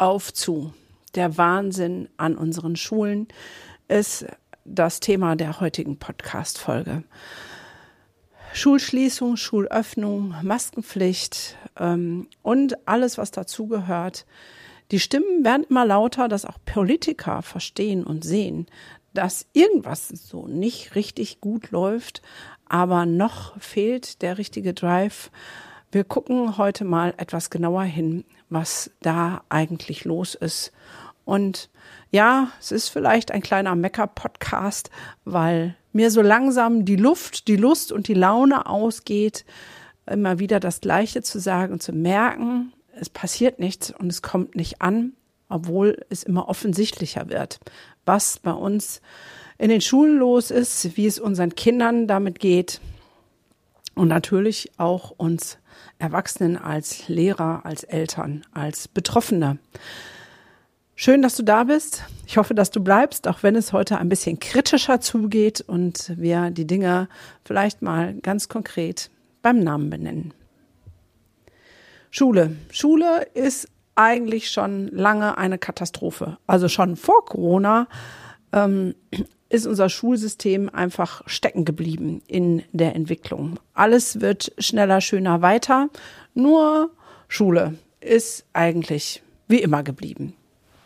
auf, zu. Der Wahnsinn an unseren Schulen ist das Thema der heutigen Podcast-Folge. Schulschließung, Schulöffnung, Maskenpflicht ähm, und alles, was dazugehört. Die Stimmen werden immer lauter, dass auch Politiker verstehen und sehen, dass irgendwas so nicht richtig gut läuft, aber noch fehlt der richtige Drive. Wir gucken heute mal etwas genauer hin, was da eigentlich los ist. Und ja, es ist vielleicht ein kleiner Mecker-Podcast, weil mir so langsam die Luft, die Lust und die Laune ausgeht, immer wieder das Gleiche zu sagen und zu merken, es passiert nichts und es kommt nicht an, obwohl es immer offensichtlicher wird, was bei uns in den Schulen los ist, wie es unseren Kindern damit geht und natürlich auch uns Erwachsenen als Lehrer, als Eltern, als Betroffene. Schön, dass du da bist. Ich hoffe, dass du bleibst, auch wenn es heute ein bisschen kritischer zugeht und wir die Dinge vielleicht mal ganz konkret beim Namen benennen. Schule. Schule ist eigentlich schon lange eine Katastrophe. Also schon vor Corona ähm, ist unser Schulsystem einfach stecken geblieben in der Entwicklung. Alles wird schneller, schöner, weiter. Nur Schule ist eigentlich wie immer geblieben.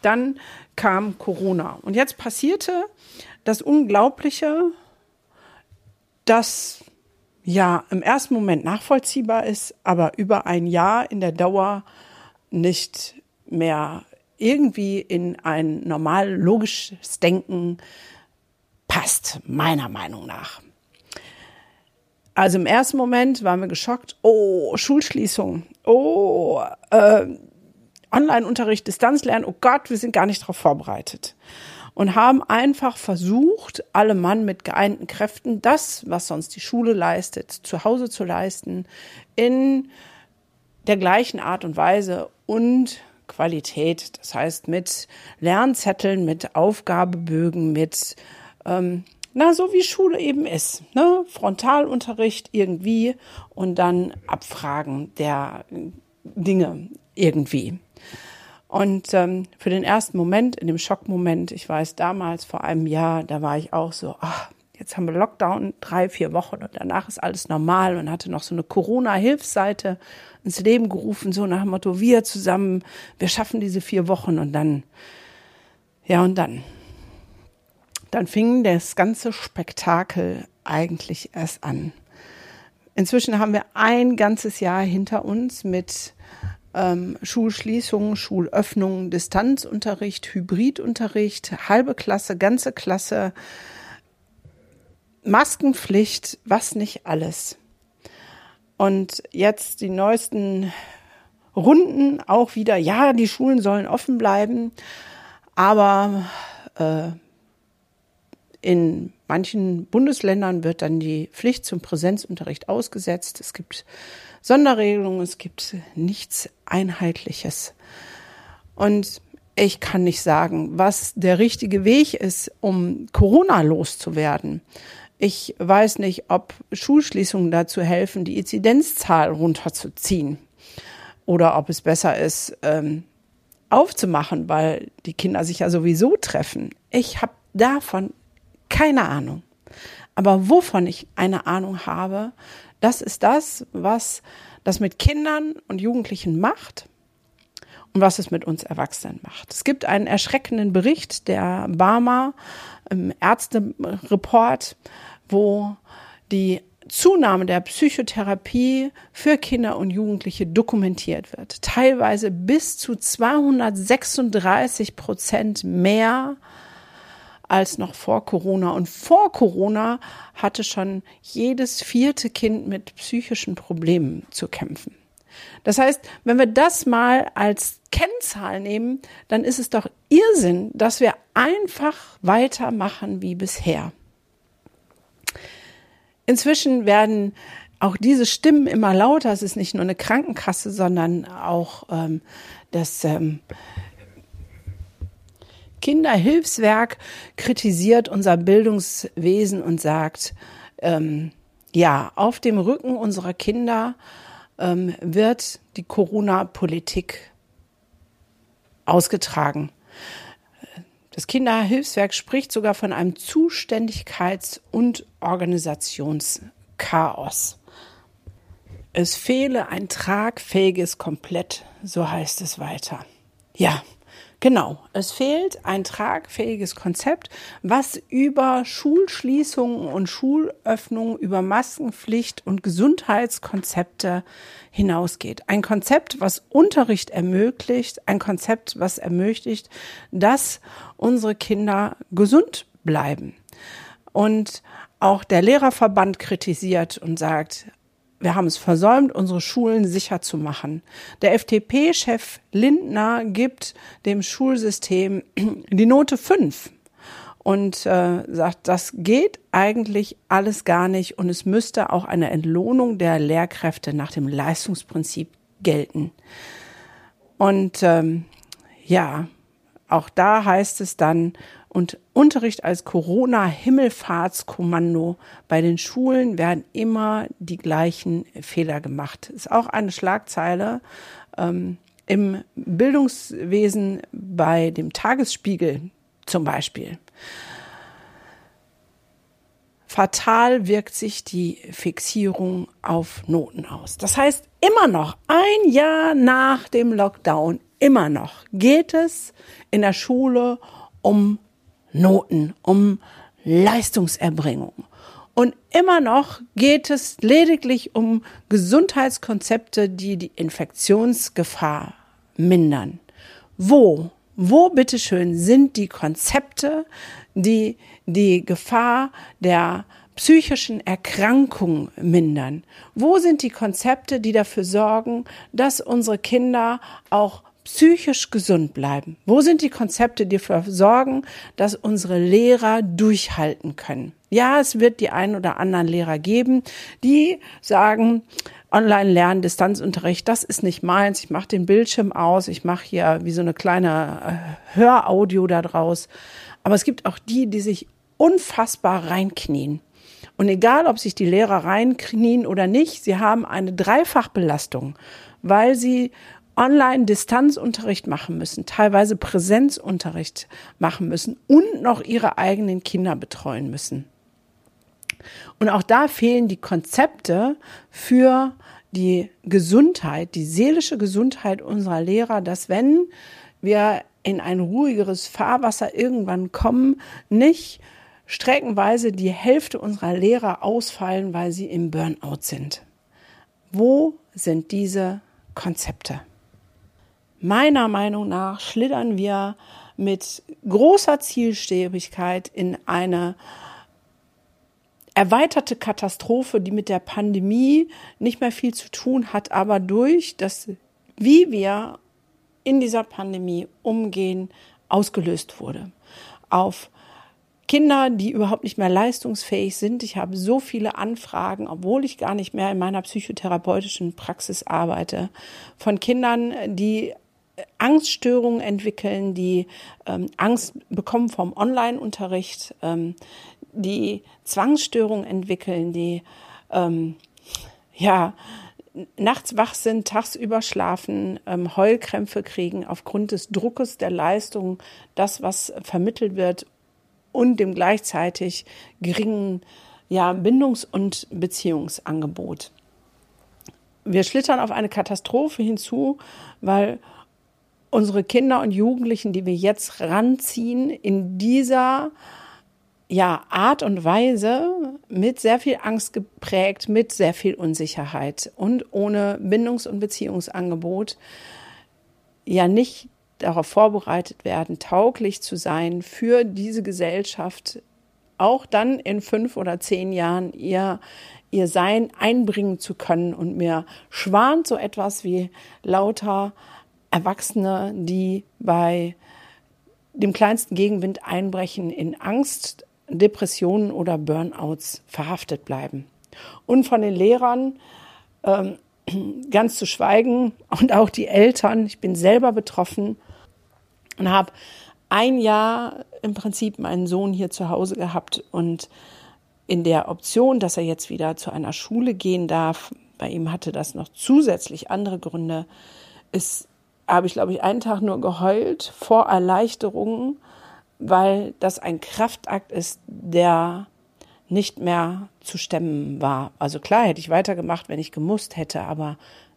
Dann kam Corona. Und jetzt passierte das Unglaubliche, das ja im ersten Moment nachvollziehbar ist, aber über ein Jahr in der Dauer nicht mehr irgendwie in ein normal logisches Denken passt, meiner Meinung nach. Also im ersten Moment waren wir geschockt. Oh, Schulschließung. Oh, äh, Online-Unterricht, Distanzlernen. Oh Gott, wir sind gar nicht darauf vorbereitet. Und haben einfach versucht, alle Mann mit geeinten Kräften, das, was sonst die Schule leistet, zu Hause zu leisten, in der gleichen Art und Weise und Qualität. Das heißt, mit Lernzetteln, mit Aufgabebögen, mit ähm, na, so wie Schule eben ist. Ne? Frontalunterricht irgendwie und dann Abfragen der Dinge irgendwie. Und ähm, für den ersten Moment, in dem Schockmoment, ich weiß damals vor einem Jahr, da war ich auch so, ach, jetzt haben wir Lockdown, drei, vier Wochen und danach ist alles normal und hatte noch so eine Corona-Hilfsseite ins Leben gerufen, so nach dem Motto, wir zusammen, wir schaffen diese vier Wochen und dann, ja und dann dann fing das ganze Spektakel eigentlich erst an. Inzwischen haben wir ein ganzes Jahr hinter uns mit ähm, Schulschließungen, Schulöffnungen, Distanzunterricht, Hybridunterricht, halbe Klasse, ganze Klasse, Maskenpflicht, was nicht alles. Und jetzt die neuesten Runden auch wieder, ja, die Schulen sollen offen bleiben, aber äh, in manchen Bundesländern wird dann die Pflicht zum Präsenzunterricht ausgesetzt. Es gibt Sonderregelungen, es gibt nichts Einheitliches. Und ich kann nicht sagen, was der richtige Weg ist, um Corona loszuwerden. Ich weiß nicht, ob Schulschließungen dazu helfen, die Inzidenzzahl runterzuziehen. Oder ob es besser ist, ähm, aufzumachen, weil die Kinder sich ja sowieso treffen. Ich habe davon keine Ahnung. Aber wovon ich eine Ahnung habe, das ist das, was das mit Kindern und Jugendlichen macht und was es mit uns Erwachsenen macht. Es gibt einen erschreckenden Bericht der Barmer im Ärztereport, wo die Zunahme der Psychotherapie für Kinder und Jugendliche dokumentiert wird. Teilweise bis zu 236 Prozent mehr als noch vor Corona. Und vor Corona hatte schon jedes vierte Kind mit psychischen Problemen zu kämpfen. Das heißt, wenn wir das mal als Kennzahl nehmen, dann ist es doch Irrsinn, dass wir einfach weitermachen wie bisher. Inzwischen werden auch diese Stimmen immer lauter. Es ist nicht nur eine Krankenkasse, sondern auch ähm, das ähm, Kinderhilfswerk kritisiert unser Bildungswesen und sagt, ähm, ja, auf dem Rücken unserer Kinder ähm, wird die Corona-Politik ausgetragen. Das Kinderhilfswerk spricht sogar von einem Zuständigkeits- und Organisationschaos. Es fehle ein tragfähiges Komplett, so heißt es weiter. Ja, Genau, es fehlt ein tragfähiges Konzept, was über Schulschließungen und Schulöffnungen, über Maskenpflicht und Gesundheitskonzepte hinausgeht. Ein Konzept, was Unterricht ermöglicht, ein Konzept, was ermöglicht, dass unsere Kinder gesund bleiben. Und auch der Lehrerverband kritisiert und sagt, wir haben es versäumt, unsere Schulen sicher zu machen. Der FDP-Chef Lindner gibt dem Schulsystem die Note 5 und äh, sagt, das geht eigentlich alles gar nicht und es müsste auch eine Entlohnung der Lehrkräfte nach dem Leistungsprinzip gelten. Und ähm, ja, auch da heißt es dann, und Unterricht als Corona-Himmelfahrtskommando. Bei den Schulen werden immer die gleichen Fehler gemacht. Ist auch eine Schlagzeile ähm, im Bildungswesen bei dem Tagesspiegel zum Beispiel. Fatal wirkt sich die Fixierung auf Noten aus. Das heißt, immer noch ein Jahr nach dem Lockdown, immer noch geht es in der Schule um Noten, um Leistungserbringung. Und immer noch geht es lediglich um Gesundheitskonzepte, die die Infektionsgefahr mindern. Wo, wo bitteschön sind die Konzepte, die die Gefahr der psychischen Erkrankung mindern? Wo sind die Konzepte, die dafür sorgen, dass unsere Kinder auch psychisch gesund bleiben? Wo sind die Konzepte, die dafür sorgen, dass unsere Lehrer durchhalten können? Ja, es wird die ein oder anderen Lehrer geben, die sagen, Online-Lernen, Distanzunterricht, das ist nicht meins. Ich mache den Bildschirm aus, ich mache hier wie so eine kleine äh, Höraudio da draus. Aber es gibt auch die, die sich unfassbar reinknien. Und egal, ob sich die Lehrer reinknien oder nicht, sie haben eine Dreifachbelastung, weil sie Online-Distanzunterricht machen müssen, teilweise Präsenzunterricht machen müssen und noch ihre eigenen Kinder betreuen müssen. Und auch da fehlen die Konzepte für die Gesundheit, die seelische Gesundheit unserer Lehrer, dass wenn wir in ein ruhigeres Fahrwasser irgendwann kommen, nicht streckenweise die Hälfte unserer Lehrer ausfallen, weil sie im Burnout sind. Wo sind diese Konzepte? Meiner Meinung nach schlittern wir mit großer Zielstrebigkeit in eine erweiterte Katastrophe, die mit der Pandemie nicht mehr viel zu tun hat, aber durch das, wie wir in dieser Pandemie umgehen, ausgelöst wurde. Auf Kinder, die überhaupt nicht mehr leistungsfähig sind. Ich habe so viele Anfragen, obwohl ich gar nicht mehr in meiner psychotherapeutischen Praxis arbeite, von Kindern, die Angststörungen entwickeln, die ähm, Angst bekommen vom Online-Unterricht, ähm, die Zwangsstörungen entwickeln, die ähm, ja nachts wach sind, tagsüber schlafen, ähm, Heulkrämpfe kriegen aufgrund des Druckes der Leistung, das was vermittelt wird und dem gleichzeitig geringen ja Bindungs- und Beziehungsangebot. Wir schlittern auf eine Katastrophe hinzu, weil unsere Kinder und Jugendlichen, die wir jetzt ranziehen, in dieser ja, Art und Weise mit sehr viel Angst geprägt, mit sehr viel Unsicherheit und ohne Bindungs- und Beziehungsangebot ja nicht darauf vorbereitet werden, tauglich zu sein für diese Gesellschaft, auch dann in fünf oder zehn Jahren ihr ihr Sein einbringen zu können. Und mir schwant so etwas wie lauter Erwachsene, die bei dem kleinsten Gegenwind einbrechen, in Angst, Depressionen oder Burnouts verhaftet bleiben. Und von den Lehrern ähm, ganz zu schweigen und auch die Eltern. Ich bin selber betroffen und habe ein Jahr im Prinzip meinen Sohn hier zu Hause gehabt und in der Option, dass er jetzt wieder zu einer Schule gehen darf, bei ihm hatte das noch zusätzlich andere Gründe, ist, habe ich glaube ich einen Tag nur geheult vor Erleichterung, weil das ein Kraftakt ist, der nicht mehr zu stemmen war. Also klar hätte ich weitergemacht, wenn ich gemusst hätte, aber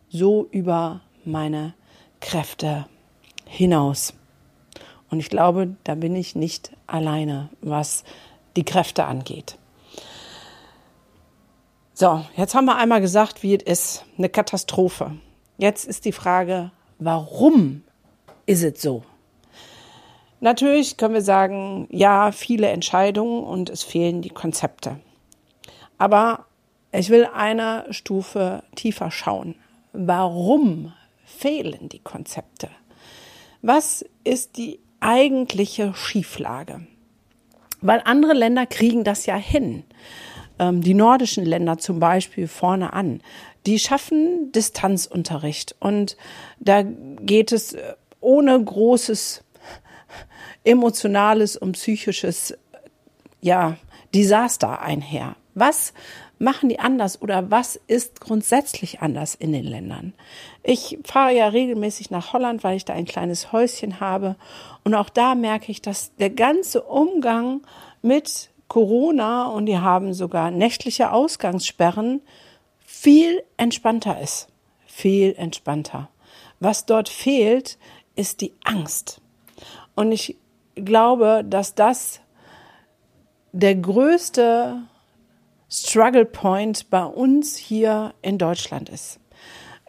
so über meine Kräfte hinaus. Und ich glaube, da bin ich nicht alleine, was die Kräfte angeht. So, jetzt haben wir einmal gesagt, wie es ist. Eine Katastrophe. Jetzt ist die Frage, warum ist es so? Natürlich können wir sagen, ja, viele Entscheidungen und es fehlen die Konzepte. Aber ich will eine Stufe tiefer schauen. Warum fehlen die Konzepte? Was ist die eigentliche Schieflage? Weil andere Länder kriegen das ja hin. Ähm, die nordischen Länder zum Beispiel vorne an. Die schaffen Distanzunterricht und da geht es äh, ohne großes emotionales und psychisches ja, Desaster einher. Was machen die anders oder was ist grundsätzlich anders in den Ländern? Ich fahre ja regelmäßig nach Holland, weil ich da ein kleines Häuschen habe. Und auch da merke ich, dass der ganze Umgang mit Corona und die haben sogar nächtliche Ausgangssperren viel entspannter ist. Viel entspannter. Was dort fehlt, ist die Angst. Und ich glaube, dass das der größte Struggle Point bei uns hier in Deutschland ist.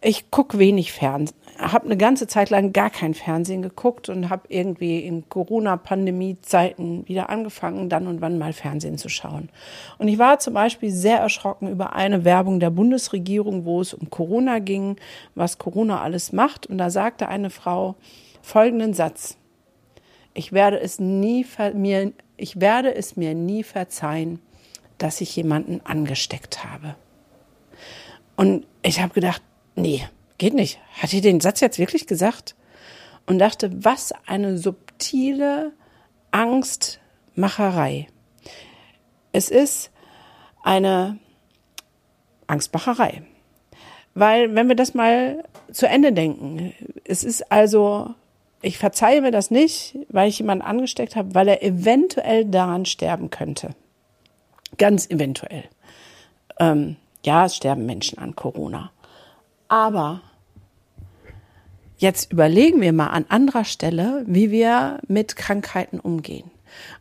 Ich gucke wenig Fernsehen, habe eine ganze Zeit lang gar kein Fernsehen geguckt und habe irgendwie in Corona-Pandemie-Zeiten wieder angefangen, dann und wann mal Fernsehen zu schauen. Und ich war zum Beispiel sehr erschrocken über eine Werbung der Bundesregierung, wo es um Corona ging, was Corona alles macht. Und da sagte eine Frau folgenden Satz. Ich werde es nie mir, ich werde es mir nie verzeihen, dass ich jemanden angesteckt habe. Und ich habe gedacht, nee, geht nicht. Hat die den Satz jetzt wirklich gesagt? Und dachte, was eine subtile Angstmacherei. Es ist eine Angstmacherei. Weil, wenn wir das mal zu Ende denken, es ist also, ich verzeihe mir das nicht, weil ich jemanden angesteckt habe, weil er eventuell daran sterben könnte. Ganz eventuell. Ähm, ja, es sterben Menschen an Corona. Aber jetzt überlegen wir mal an anderer Stelle, wie wir mit Krankheiten umgehen.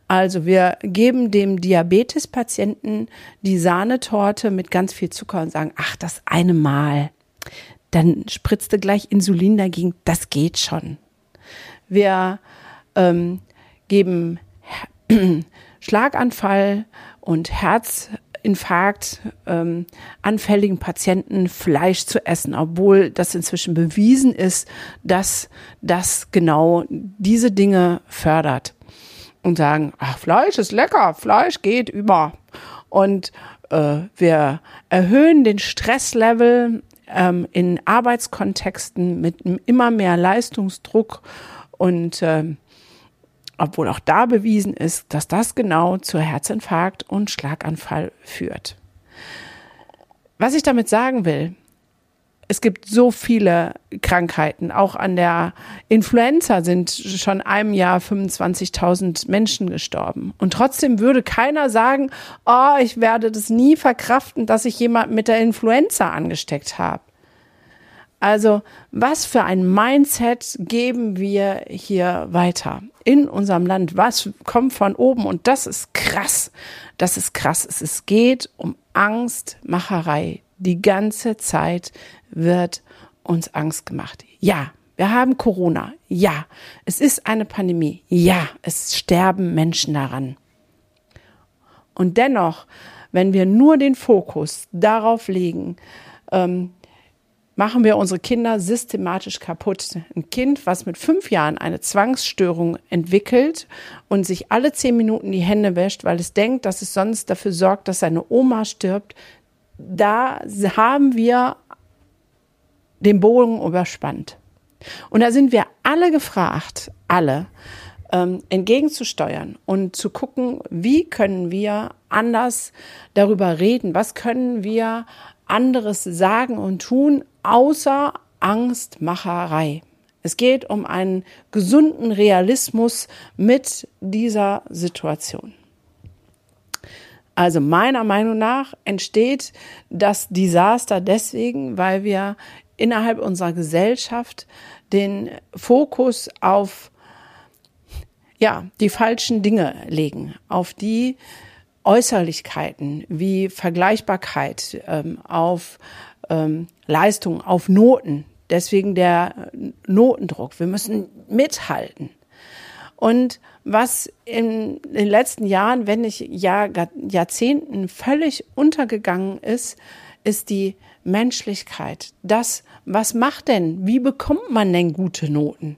Also wir geben dem Diabetespatienten die Sahnetorte mit ganz viel Zucker und sagen, ach, das eine Mal. Dann spritzte gleich Insulin dagegen, das geht schon. Wir ähm, geben Schlaganfall und Herzinfarkt ähm, anfälligen Patienten Fleisch zu essen, obwohl das inzwischen bewiesen ist, dass das genau diese Dinge fördert. Und sagen, ach, Fleisch ist lecker, Fleisch geht über. Und äh, wir erhöhen den Stresslevel ähm, in Arbeitskontexten mit immer mehr Leistungsdruck und ähm, obwohl auch da bewiesen ist, dass das genau zu Herzinfarkt und Schlaganfall führt. Was ich damit sagen will, es gibt so viele Krankheiten. Auch an der Influenza sind schon einem Jahr 25.000 Menschen gestorben. Und trotzdem würde keiner sagen, oh, ich werde das nie verkraften, dass ich jemand mit der Influenza angesteckt habe. Also was für ein Mindset geben wir hier weiter in unserem Land? Was kommt von oben? Und das ist krass. Das ist krass. Es geht um Angstmacherei. Die ganze Zeit wird uns Angst gemacht. Ja, wir haben Corona. Ja, es ist eine Pandemie. Ja, es sterben Menschen daran. Und dennoch wenn wir nur den Fokus darauf legen, ähm, machen wir unsere Kinder systematisch kaputt. Ein Kind, was mit fünf Jahren eine Zwangsstörung entwickelt und sich alle zehn Minuten die Hände wäscht, weil es denkt, dass es sonst dafür sorgt, dass seine Oma stirbt, da haben wir den Bogen überspannt. Und da sind wir alle gefragt, alle, ähm, entgegenzusteuern und zu gucken, wie können wir anders darüber reden, was können wir anderes sagen und tun, außer Angstmacherei. Es geht um einen gesunden Realismus mit dieser Situation. Also meiner Meinung nach entsteht das Desaster deswegen, weil wir innerhalb unserer Gesellschaft den Fokus auf ja, die falschen Dinge legen, auf die Äußerlichkeiten wie Vergleichbarkeit, ähm, auf ähm, Leistung, auf Noten. Deswegen der Notendruck. Wir müssen mithalten. Und was in den letzten Jahren, wenn nicht Jahr, Jahrzehnten völlig untergegangen ist, ist die Menschlichkeit. Das, was macht denn, wie bekommt man denn gute Noten?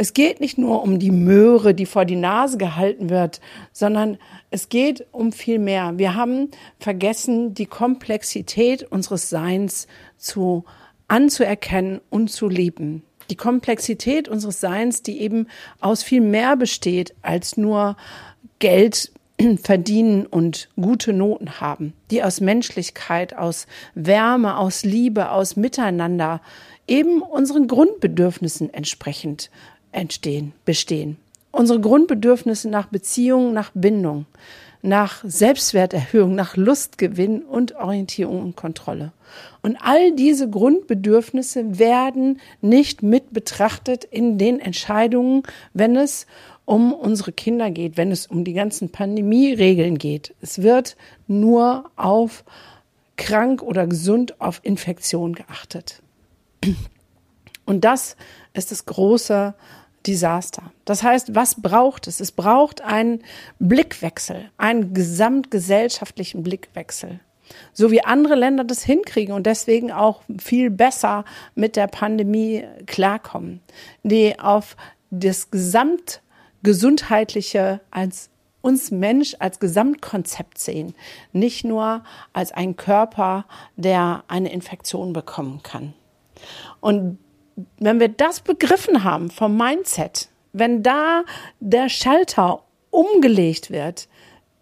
Es geht nicht nur um die Möhre, die vor die Nase gehalten wird, sondern es geht um viel mehr. Wir haben vergessen, die Komplexität unseres Seins zu anzuerkennen und zu lieben. Die Komplexität unseres Seins, die eben aus viel mehr besteht als nur Geld verdienen und gute Noten haben, die aus Menschlichkeit, aus Wärme, aus Liebe, aus Miteinander eben unseren Grundbedürfnissen entsprechend entstehen, bestehen. Unsere Grundbedürfnisse nach Beziehung, nach Bindung, nach Selbstwerterhöhung, nach Lustgewinn und Orientierung und Kontrolle. Und all diese Grundbedürfnisse werden nicht mit betrachtet in den Entscheidungen, wenn es um unsere Kinder geht, wenn es um die ganzen Pandemieregeln geht. Es wird nur auf krank oder gesund, auf Infektion geachtet. Und das ist das große Desaster. Das heißt, was braucht es? Es braucht einen Blickwechsel, einen gesamtgesellschaftlichen Blickwechsel. So wie andere Länder das hinkriegen und deswegen auch viel besser mit der Pandemie klarkommen, die auf das Gesamtgesundheitliche als uns Mensch als Gesamtkonzept sehen, nicht nur als ein Körper, der eine Infektion bekommen kann. Und wenn wir das begriffen haben vom Mindset, wenn da der Schalter umgelegt wird,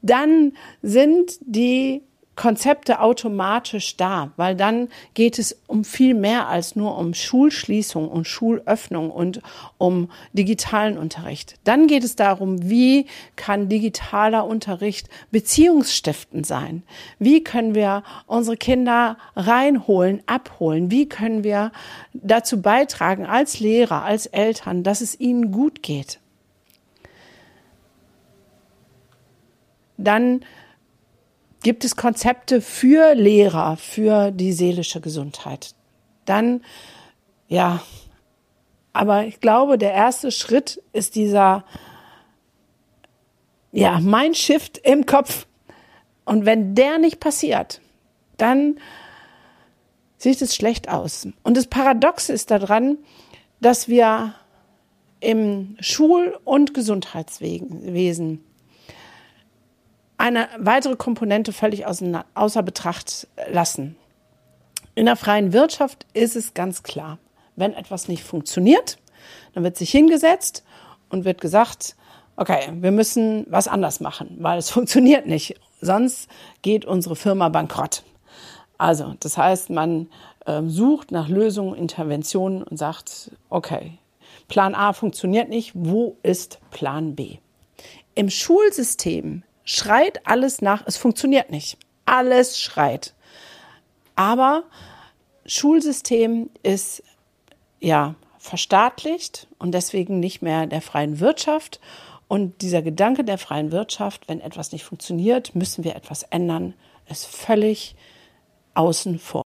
dann sind die Konzepte automatisch da, weil dann geht es um viel mehr als nur um Schulschließung und Schulöffnung und um digitalen Unterricht. Dann geht es darum, wie kann digitaler Unterricht beziehungsstiftend sein? Wie können wir unsere Kinder reinholen, abholen? Wie können wir dazu beitragen als Lehrer, als Eltern, dass es ihnen gut geht? Dann gibt es Konzepte für Lehrer, für die seelische Gesundheit. Dann, ja, aber ich glaube, der erste Schritt ist dieser, ja, mein Shift im Kopf. Und wenn der nicht passiert, dann sieht es schlecht aus. Und das Paradox ist daran, dass wir im Schul- und Gesundheitswesen eine weitere Komponente völlig außer, Betracht lassen. In der freien Wirtschaft ist es ganz klar, wenn etwas nicht funktioniert, dann wird sich hingesetzt und wird gesagt, okay, wir müssen was anders machen, weil es funktioniert nicht. Sonst geht unsere Firma bankrott. Also, das heißt, man äh, sucht nach Lösungen, Interventionen und sagt, okay, Plan A funktioniert nicht, wo ist Plan B? Im Schulsystem schreit alles nach, es funktioniert nicht. Alles schreit. Aber Schulsystem ist ja verstaatlicht und deswegen nicht mehr der freien Wirtschaft. Und dieser Gedanke der freien Wirtschaft, wenn etwas nicht funktioniert, müssen wir etwas ändern, ist völlig außen vor.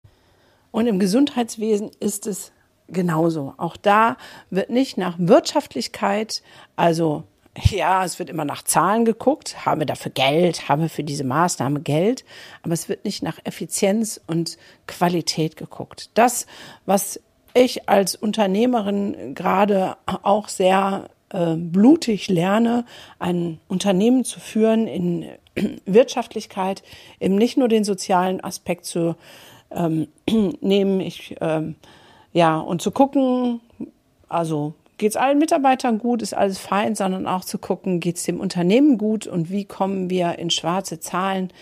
Und im Gesundheitswesen ist es genauso. Auch da wird nicht nach Wirtschaftlichkeit, also ja, es wird immer nach Zahlen geguckt. Haben wir dafür Geld? Haben wir für diese Maßnahme Geld? Aber es wird nicht nach Effizienz und Qualität geguckt. Das, was ich als Unternehmerin gerade auch sehr äh, blutig lerne, ein Unternehmen zu führen in Wirtschaftlichkeit, eben nicht nur den sozialen Aspekt zu ähm, nehmen, ich, ähm, ja, und zu gucken, also geht es allen Mitarbeitern gut, ist alles fein, sondern auch zu gucken, geht es dem Unternehmen gut und wie kommen wir in schwarze Zahlen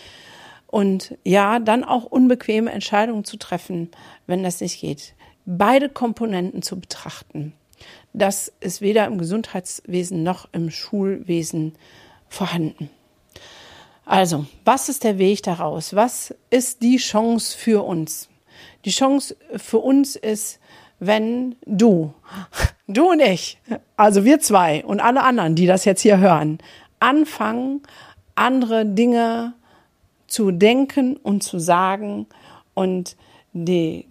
und ja, dann auch unbequeme Entscheidungen zu treffen, wenn das nicht geht. Beide Komponenten zu betrachten. Das ist weder im Gesundheitswesen noch im Schulwesen vorhanden. Also, was ist der Weg daraus? Was ist die Chance für uns? Die Chance für uns ist, wenn du, du und ich, also wir zwei und alle anderen, die das jetzt hier hören, anfangen, andere Dinge zu denken und zu sagen und die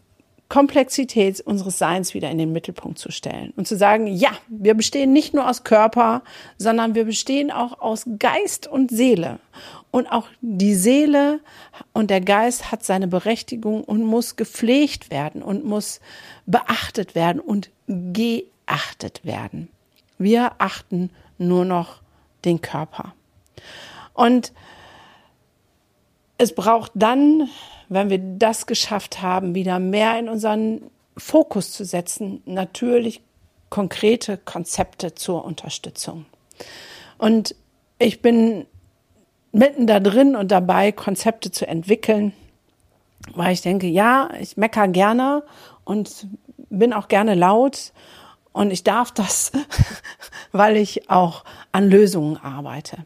Komplexität unseres Seins wieder in den Mittelpunkt zu stellen und zu sagen, ja, wir bestehen nicht nur aus Körper, sondern wir bestehen auch aus Geist und Seele. Und auch die Seele und der Geist hat seine Berechtigung und muss gepflegt werden und muss beachtet werden und geachtet werden. Wir achten nur noch den Körper. Und es braucht dann wenn wir das geschafft haben, wieder mehr in unseren Fokus zu setzen, natürlich konkrete Konzepte zur Unterstützung. Und ich bin mitten da drin und dabei, Konzepte zu entwickeln, weil ich denke, ja, ich mecker gerne und bin auch gerne laut und ich darf das, weil ich auch an Lösungen arbeite.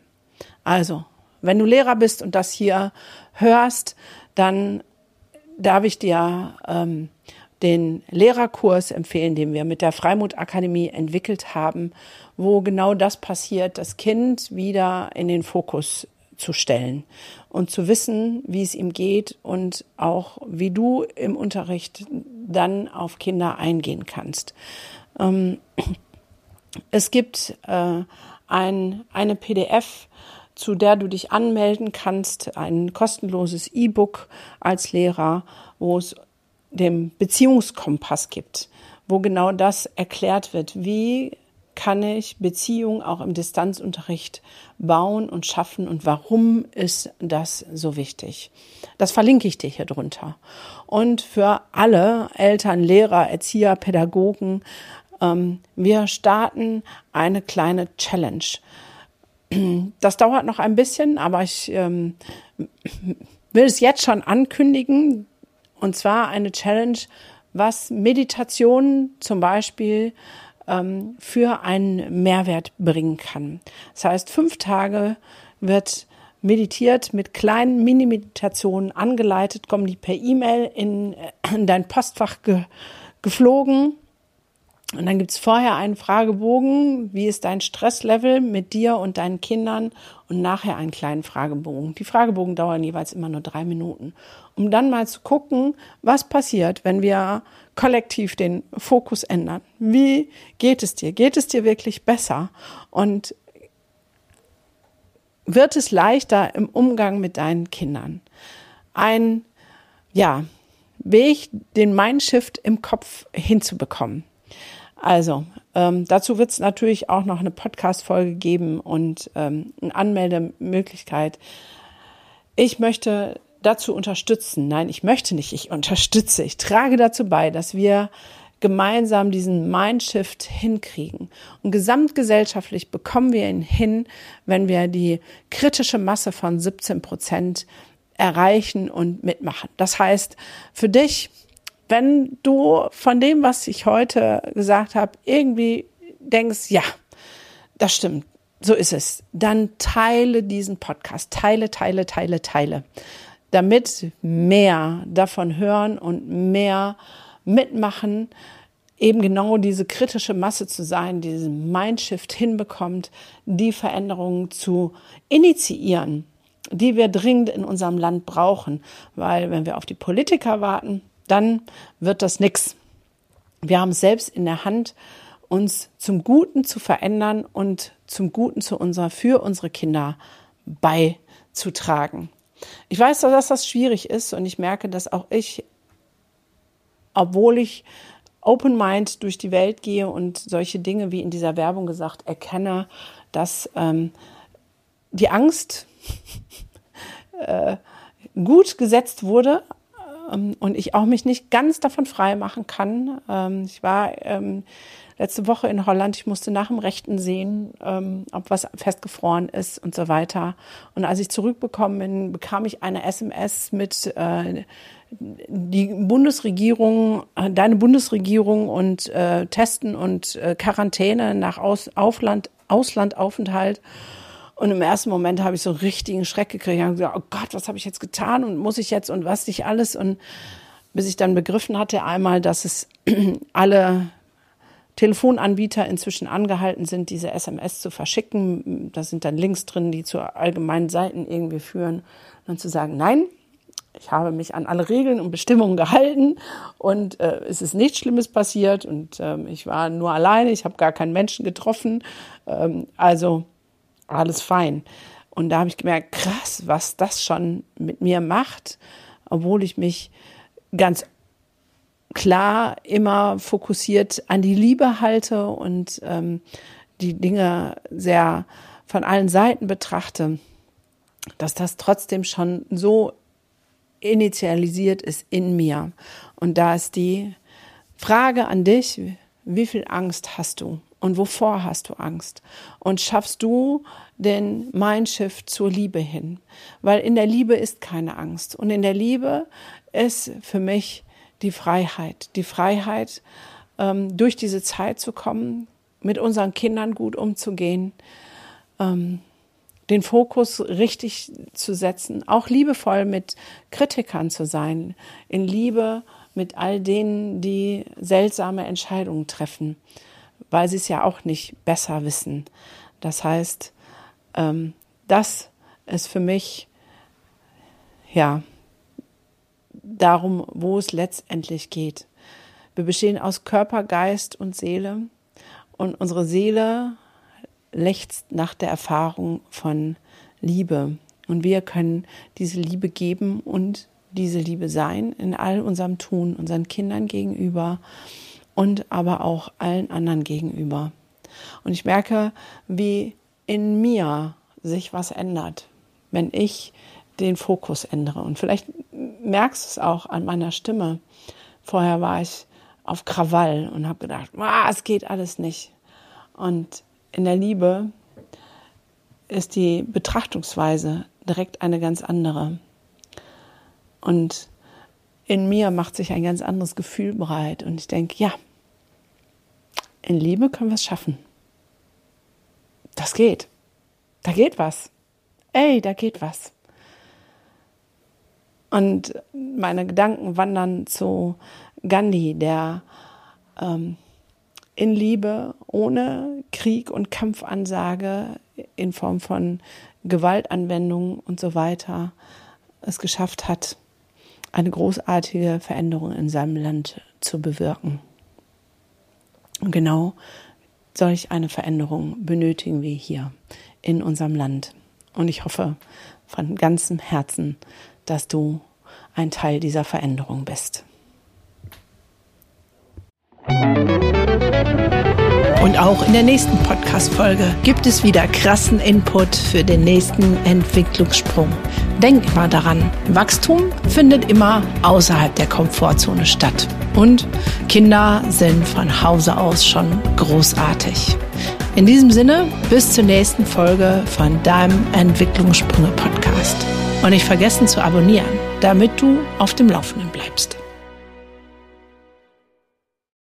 Also, wenn du Lehrer bist und das hier hörst, dann darf ich dir ähm, den Lehrerkurs empfehlen, den wir mit der Freimut Akademie entwickelt haben, wo genau das passiert, das Kind wieder in den Fokus zu stellen und zu wissen, wie es ihm geht und auch wie du im Unterricht dann auf Kinder eingehen kannst. Ähm, es gibt äh, ein, eine PDF, zu der du dich anmelden kannst, ein kostenloses E-Book als Lehrer, wo es den Beziehungskompass gibt, wo genau das erklärt wird. Wie kann ich Beziehungen auch im Distanzunterricht bauen und schaffen und warum ist das so wichtig? Das verlinke ich dir hier drunter. Und für alle Eltern, Lehrer, Erzieher, Pädagogen, wir starten eine kleine Challenge. Das dauert noch ein bisschen, aber ich ähm, will es jetzt schon ankündigen. Und zwar eine Challenge, was Meditation zum Beispiel ähm, für einen Mehrwert bringen kann. Das heißt, fünf Tage wird meditiert mit kleinen Mini-Meditationen angeleitet, kommen die per E-Mail in, in, dein Postfach ge, geflogen und dann gibt's vorher einen Fragebogen, wie ist dein Stresslevel mit dir und deinen Kindern und nachher einen kleinen Fragebogen. Die Fragebogen dauern jeweils immer nur drei Minuten, um dann mal zu gucken, was passiert, wenn wir kollektiv den Fokus ändern. Wie geht es dir? Geht es dir wirklich besser? Und wird es leichter im Umgang mit deinen Kindern? Ein, ja, Weg, den Mindshift im Kopf hinzubekommen. Also, ähm, dazu wird es natürlich auch noch eine Podcast-Folge geben und ähm, eine Anmeldemöglichkeit. Ich möchte dazu unterstützen. Nein, ich möchte nicht, ich unterstütze. Ich trage dazu bei, dass wir gemeinsam diesen Mindshift hinkriegen. Und gesamtgesellschaftlich bekommen wir ihn hin, wenn wir die kritische Masse von 17 Prozent erreichen und mitmachen. Das heißt, für dich wenn du von dem, was ich heute gesagt habe, irgendwie denkst, ja, das stimmt, so ist es, dann teile diesen Podcast, teile, teile, teile, teile, damit mehr davon hören und mehr mitmachen, eben genau diese kritische Masse zu sein, diesen Mindshift hinbekommt, die Veränderungen zu initiieren, die wir dringend in unserem Land brauchen. Weil wenn wir auf die Politiker warten, dann wird das nix. Wir haben es selbst in der Hand uns zum Guten zu verändern und zum Guten zu unserer, für unsere Kinder beizutragen. Ich weiß, dass das schwierig ist und ich merke, dass auch ich, obwohl ich Open Mind durch die Welt gehe und solche Dinge wie in dieser Werbung gesagt erkenne, dass ähm, die Angst äh, gut gesetzt wurde und ich auch mich nicht ganz davon frei machen kann. Ähm, ich war ähm, letzte Woche in Holland, ich musste nach dem Rechten sehen, ähm, ob was festgefroren ist und so weiter. Und als ich zurückbekommen bin, bekam ich eine SMS mit äh, die Bundesregierung, äh, deine Bundesregierung und äh, Testen und Quarantäne nach Aus, Auslandaufenthalt. Und im ersten Moment habe ich so richtigen Schreck gekriegt. Ich habe gesagt, oh Gott, was habe ich jetzt getan und muss ich jetzt und was nicht alles. Und bis ich dann begriffen hatte einmal, dass es alle Telefonanbieter inzwischen angehalten sind, diese SMS zu verschicken. Da sind dann Links drin, die zu allgemeinen Seiten irgendwie führen. Und dann zu sagen, nein, ich habe mich an alle Regeln und Bestimmungen gehalten und äh, es ist nichts Schlimmes passiert und ähm, ich war nur alleine, ich habe gar keinen Menschen getroffen. Ähm, also alles fein. Und da habe ich gemerkt, krass, was das schon mit mir macht, obwohl ich mich ganz klar immer fokussiert an die Liebe halte und ähm, die Dinge sehr von allen Seiten betrachte, dass das trotzdem schon so initialisiert ist in mir. Und da ist die Frage an dich, wie viel Angst hast du und wovor hast du Angst? Und schaffst du den Mindshift zur Liebe hin? Weil in der Liebe ist keine Angst. Und in der Liebe ist für mich die Freiheit. Die Freiheit, ähm, durch diese Zeit zu kommen, mit unseren Kindern gut umzugehen, ähm, den Fokus richtig zu setzen, auch liebevoll mit Kritikern zu sein, in Liebe mit all denen, die seltsame Entscheidungen treffen, weil sie es ja auch nicht besser wissen. Das heißt, ähm, das ist für mich ja darum, wo es letztendlich geht. Wir bestehen aus Körper, Geist und Seele und unsere Seele lechzt nach der Erfahrung von Liebe. Und wir können diese Liebe geben und diese Liebe sein in all unserem Tun, unseren Kindern gegenüber und aber auch allen anderen gegenüber. Und ich merke, wie in mir sich was ändert, wenn ich den Fokus ändere. Und vielleicht merkst du es auch an meiner Stimme. Vorher war ich auf Krawall und habe gedacht, es geht alles nicht. Und in der Liebe ist die Betrachtungsweise direkt eine ganz andere. Und in mir macht sich ein ganz anderes Gefühl breit. Und ich denke, ja, in Liebe können wir es schaffen. Das geht. Da geht was. Ey, da geht was. Und meine Gedanken wandern zu Gandhi, der ähm, in Liebe, ohne Krieg und Kampfansage in Form von Gewaltanwendung und so weiter es geschafft hat, eine großartige Veränderung in seinem Land zu bewirken. Und genau solch eine Veränderung benötigen wir hier in unserem Land. Und ich hoffe von ganzem Herzen, dass du ein Teil dieser Veränderung bist. Und auch in der nächsten Podcast-Folge gibt es wieder krassen Input für den nächsten Entwicklungssprung. Denk immer daran, Wachstum findet immer außerhalb der Komfortzone statt. Und Kinder sind von Hause aus schon großartig. In diesem Sinne, bis zur nächsten Folge von deinem Entwicklungssprünge Podcast. Und nicht vergessen zu abonnieren, damit du auf dem Laufenden bleibst.